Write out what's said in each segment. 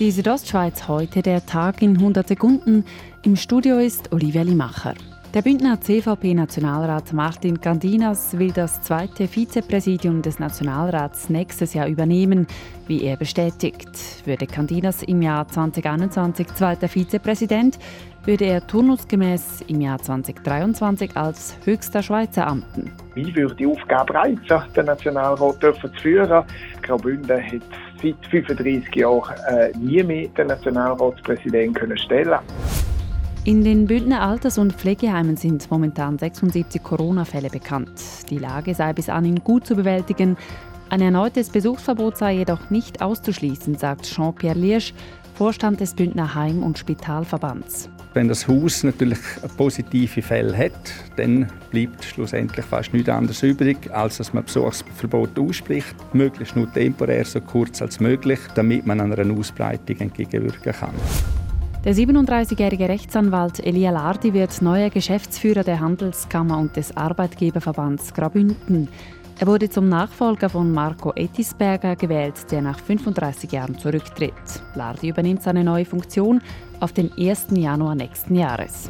Die Südostschweiz heute der Tag in 100 Sekunden. Im Studio ist Olivia Limacher. Der Bündner CVP-Nationalrat Martin Gandinas will das zweite Vizepräsidium des Nationalrats nächstes Jahr übernehmen, wie er bestätigt. Würde Gandinas im Jahr 2021 zweiter Vizepräsident, würde er turnusgemäß im Jahr 2023 als höchster Schweizer amten. Wie würde die Aufgabe reizen, den Nationalrat zu führen? Graubünden hat seit 35 Jahren äh, nie mehr den Nationalratspräsidenten stellen können. In den Bündner Alters- und Pflegeheimen sind momentan 76 Corona-Fälle bekannt. Die Lage sei bis anhin gut zu bewältigen. Ein erneutes Besuchsverbot sei jedoch nicht auszuschließen, sagt Jean-Pierre Liersch, Vorstand des Bündner Heim- und Spitalverbands. Wenn das Haus natürlich positive Fälle hat, dann bleibt schlussendlich fast nichts anderes übrig, als dass man Besuchsverbot ausspricht, möglichst nur temporär so kurz als möglich, damit man einer Ausbreitung entgegenwirken kann. Der 37-jährige Rechtsanwalt Elia Lardi wird neuer Geschäftsführer der Handelskammer und des Arbeitgeberverbands Grabünden. Er wurde zum Nachfolger von Marco Ettisberger gewählt, der nach 35 Jahren zurücktritt. Lardi übernimmt seine neue Funktion auf den 1. Januar nächsten Jahres.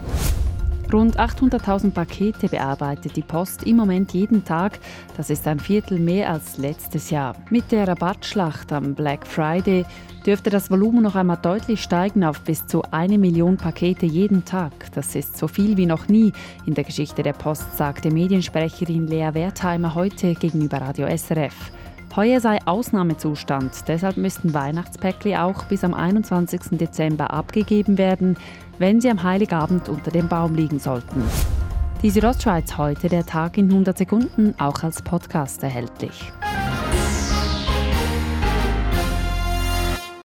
Rund 800.000 Pakete bearbeitet die Post im Moment jeden Tag. Das ist ein Viertel mehr als letztes Jahr. Mit der Rabattschlacht am Black Friday dürfte das Volumen noch einmal deutlich steigen auf bis zu eine Million Pakete jeden Tag. Das ist so viel wie noch nie in der Geschichte der Post, sagte Mediensprecherin Lea Wertheimer heute gegenüber Radio SRF. Heuer sei Ausnahmezustand, deshalb müssten Weihnachtspäckli auch bis am 21. Dezember abgegeben werden, wenn sie am Heiligabend unter dem Baum liegen sollten. Die Südostschweiz heute, der Tag in 100 Sekunden, auch als Podcast erhältlich.